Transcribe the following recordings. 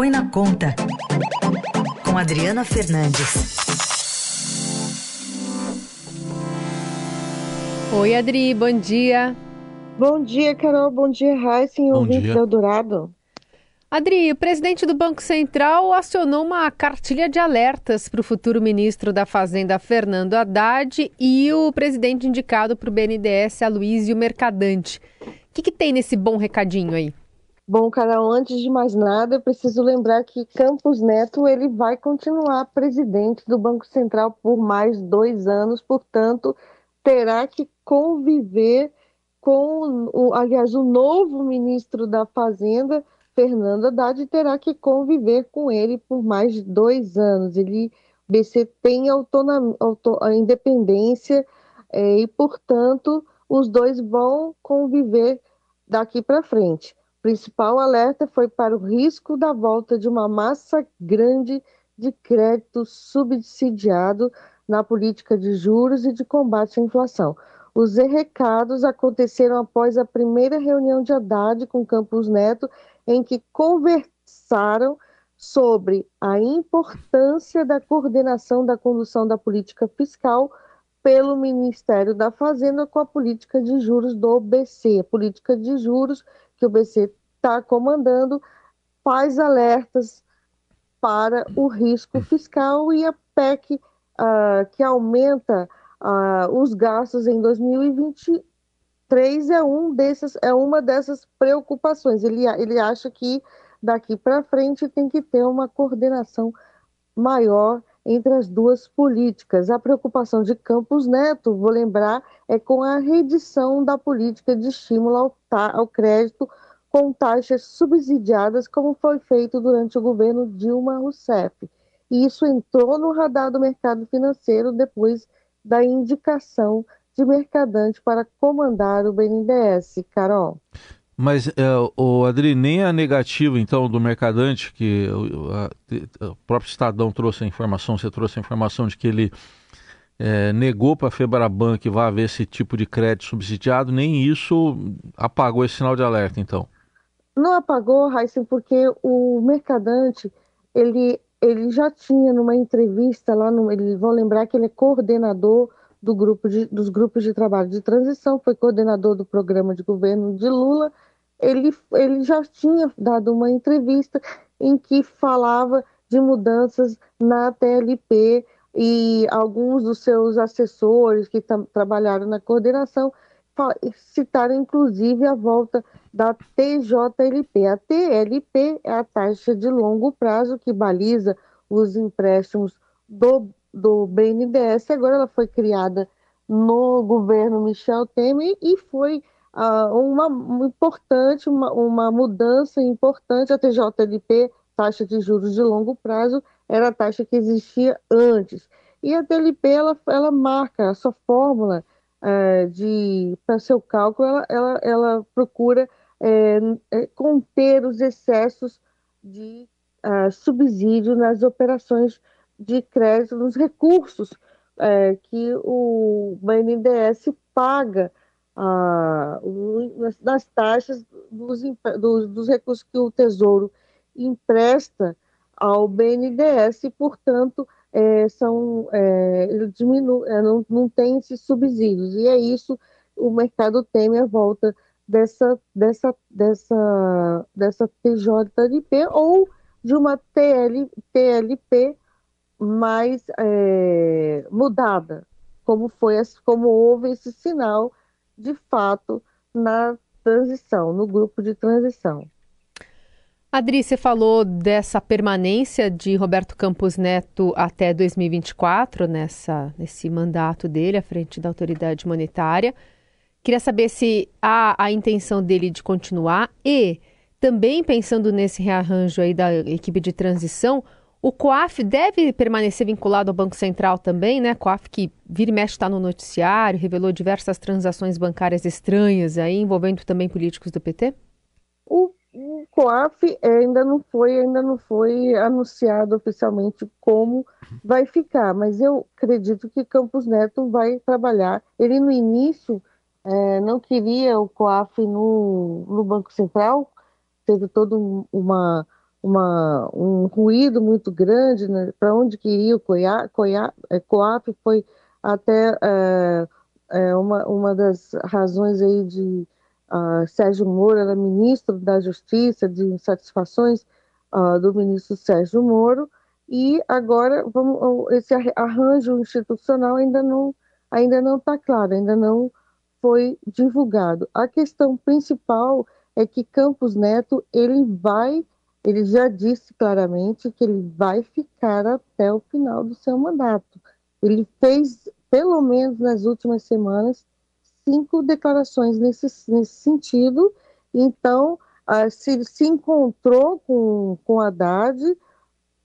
Põe na Conta, com Adriana Fernandes. Oi, Adri, bom dia. Bom dia, Carol. Bom dia, Raíssa e ouvinte do Eldorado. Adri, o presidente do Banco Central acionou uma cartilha de alertas para o futuro ministro da Fazenda, Fernando Haddad, e o presidente indicado para o BNDES, Aloysio Mercadante. O que, que tem nesse bom recadinho aí? Bom, Carol, antes de mais nada, eu preciso lembrar que Campos Neto ele vai continuar presidente do Banco Central por mais dois anos, portanto, terá que conviver com, o, aliás, o novo ministro da Fazenda, Fernando Haddad terá que conviver com ele por mais dois anos. Ele, o BC tem autonomia, auto, a independência é, e, portanto, os dois vão conviver daqui para frente. Principal alerta foi para o risco da volta de uma massa grande de crédito subsidiado na política de juros e de combate à inflação. Os recados aconteceram após a primeira reunião de Haddad com Campos Neto em que conversaram sobre a importância da coordenação da condução da política fiscal pelo Ministério da Fazenda com a política de juros do BC. A política de juros que o BC está comandando faz alertas para o risco fiscal e a PEC uh, ah, que aumenta uh, os gastos em 2020 3 é, um desses, é uma dessas preocupações. Ele, ele acha que daqui para frente tem que ter uma coordenação maior entre as duas políticas. A preocupação de Campos Neto, vou lembrar, é com a redição da política de estímulo ao, ao crédito com taxas subsidiadas, como foi feito durante o governo Dilma Rousseff. E isso entrou no radar do mercado financeiro depois da indicação de Mercadante para comandar o BNDES. Carol. Mas, é, o Adri, nem a negativa, então, do Mercadante, que o, a, o próprio Estadão trouxe a informação, você trouxe a informação de que ele é, negou para a Febraban que vai haver esse tipo de crédito subsidiado, nem isso apagou esse sinal de alerta, então? Não apagou, Raíssa, porque o Mercadante, ele, ele já tinha numa entrevista lá, no, eles vão lembrar que ele é coordenador do grupo de, dos grupos de trabalho de transição, foi coordenador do programa de governo de Lula. Ele, ele já tinha dado uma entrevista em que falava de mudanças na TLP e alguns dos seus assessores que trabalharam na coordenação citaram inclusive a volta da TJLP. A TLP é a taxa de longo prazo que baliza os empréstimos do do BNDES, agora ela foi criada no governo Michel Temer e foi uma importante, uma, uma mudança importante. A TJLP, taxa de juros de longo prazo, era a taxa que existia antes. E a TLP, ela, ela marca a sua fórmula uh, de para seu cálculo, ela, ela, ela procura uh, conter os excessos de uh, subsídio nas operações de crédito nos recursos que o BNDES paga ah, nas taxas dos, dos, dos, recursos que o Tesouro empresta ao BNDES e, portanto, é, são, é, ele diminui, é, não, não tem esses subsídios. E é isso, o mercado teme a volta dessa, dessa, dessa, dessa TJLP ou de uma TL, TLP mais é, mudada, como foi como houve esse sinal de fato na transição, no grupo de transição. Adri, você falou dessa permanência de Roberto Campos Neto até 2024, nessa, nesse mandato dele à frente da autoridade monetária. Queria saber se há a intenção dele de continuar e, também pensando nesse rearranjo aí da equipe de transição, o COAF deve permanecer vinculado ao Banco Central também, né? COAF que vira e mexe está no noticiário, revelou diversas transações bancárias estranhas aí, envolvendo também políticos do PT? O, o COAF ainda não foi, ainda não foi anunciado oficialmente como vai ficar, mas eu acredito que Campos Neto vai trabalhar. Ele no início é, não queria o COAF no, no Banco Central, teve toda uma uma, um ruído muito grande né, para onde que iria o Coia, Coia, é, Coap, foi até é, é, uma, uma das razões aí de uh, Sérgio Moro, era ministro da Justiça, de insatisfações uh, do ministro Sérgio Moro, e agora vamos, esse arranjo institucional ainda não ainda não está claro, ainda não foi divulgado. A questão principal é que Campos Neto ele vai, ele já disse claramente que ele vai ficar até o final do seu mandato. Ele fez, pelo menos nas últimas semanas, cinco declarações nesse, nesse sentido. Então, uh, se, se encontrou com, com Haddad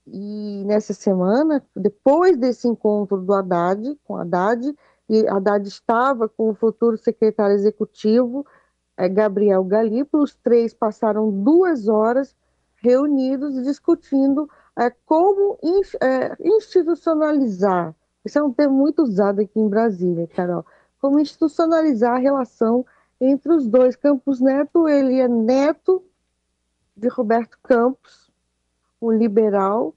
e nessa semana, depois desse encontro do Haddad, com Haddad, e Haddad estava com o futuro secretário executivo, é, Gabriel Galípolo, os três passaram duas horas reunidos discutindo é, como in, é, institucionalizar, isso é um termo muito usado aqui em Brasília, Carol, como institucionalizar a relação entre os dois. Campos Neto, ele é neto de Roberto Campos, um liberal,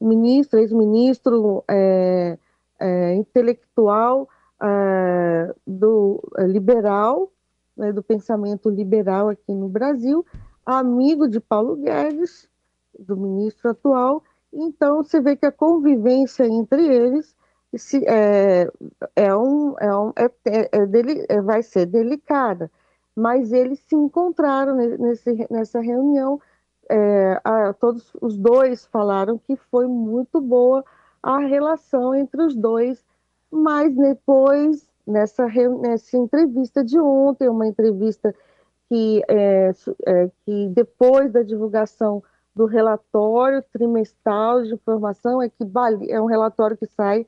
ministro, ex-ministro, é, é, intelectual, uh, do uh, liberal, né, do pensamento liberal aqui no Brasil, amigo de Paulo Guedes, do ministro atual. Então, você vê que a convivência entre eles se, é, é, um, é, um, é, é, é dele, é, vai ser delicada. Mas eles se encontraram nesse, nessa reunião. É, a, todos os dois falaram que foi muito boa a relação entre os dois mas depois, nessa, nessa entrevista de ontem, uma entrevista que, é, é, que depois da divulgação do relatório trimestral de informação, é que é um relatório que sai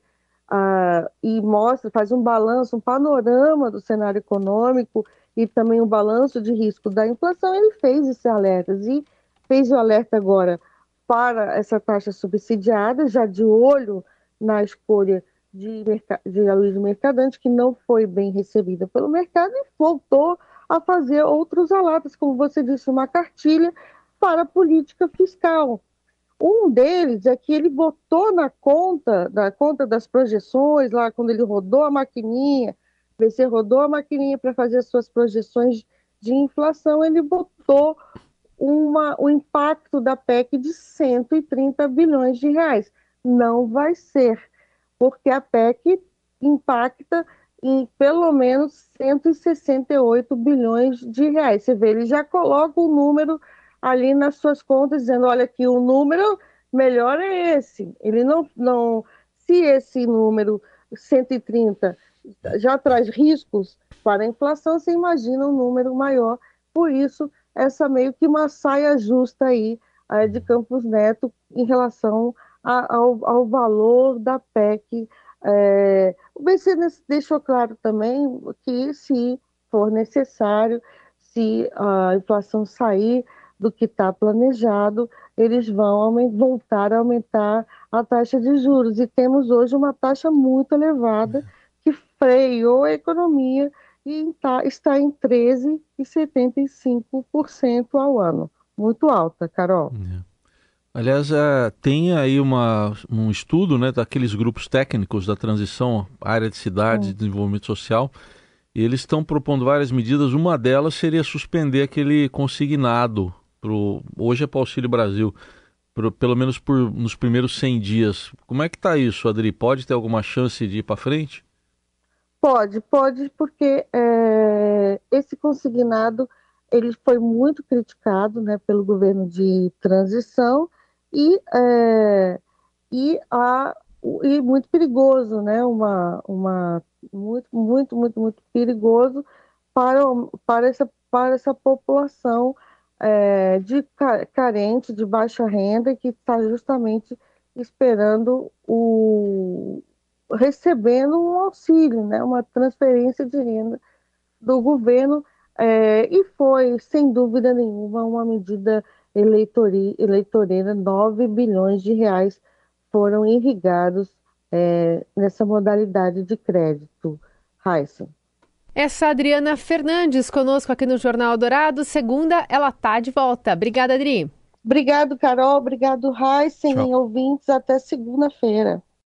ah, e mostra, faz um balanço, um panorama do cenário econômico e também um balanço de risco da inflação, ele fez esses alertas e fez o alerta agora para essa taxa subsidiada, já de olho na escolha de, de Aloysio Mercadante, que não foi bem recebida pelo mercado e voltou a fazer outros alertas, como você disse, uma cartilha para a política fiscal. Um deles é que ele botou na conta, na conta das projeções, lá quando ele rodou a maquininha, você rodou a maquininha para fazer as suas projeções de inflação, ele botou uma, o impacto da PEC de 130 bilhões de reais. Não vai ser porque a PEC impacta em pelo menos 168 bilhões de reais. Você vê, ele já coloca o número ali nas suas contas, dizendo, olha aqui, o número melhor é esse. Ele não, não se esse número 130 já traz riscos para a inflação, você imagina um número maior. Por isso, essa meio que uma saia justa aí é, de Campos Neto em relação ao, ao valor da PEC. É, o BC deixou claro também que, se for necessário, se a inflação sair do que está planejado, eles vão voltar a aumentar a taxa de juros. E temos hoje uma taxa muito elevada que freou a economia e tá, está em 13,75% ao ano. Muito alta, Carol. É. Aliás, é, tem aí uma, um estudo né, daqueles grupos técnicos da transição, área de cidade e desenvolvimento social, e eles estão propondo várias medidas. Uma delas seria suspender aquele consignado, pro, hoje é para o Auxílio Brasil, pro, pelo menos por, nos primeiros 100 dias. Como é que está isso, Adri? Pode ter alguma chance de ir para frente? Pode, pode, porque é, esse consignado ele foi muito criticado né, pelo governo de transição e, é, e, a, e muito perigoso, né? Uma, uma, muito, muito, muito, muito perigoso para, para, essa, para essa população é, de carente, de baixa renda, que está justamente esperando o recebendo um auxílio, né, uma transferência de renda do governo, é, e foi, sem dúvida nenhuma, uma medida eleitoreira, 9 bilhões de reais foram irrigados é, nessa modalidade de crédito. Raíssa. Essa Adriana Fernandes conosco aqui no Jornal Dourado. Segunda, ela tá de volta. Obrigada, Adri. Obrigado, Carol. Obrigado, Heisen, ouvintes. Até segunda-feira.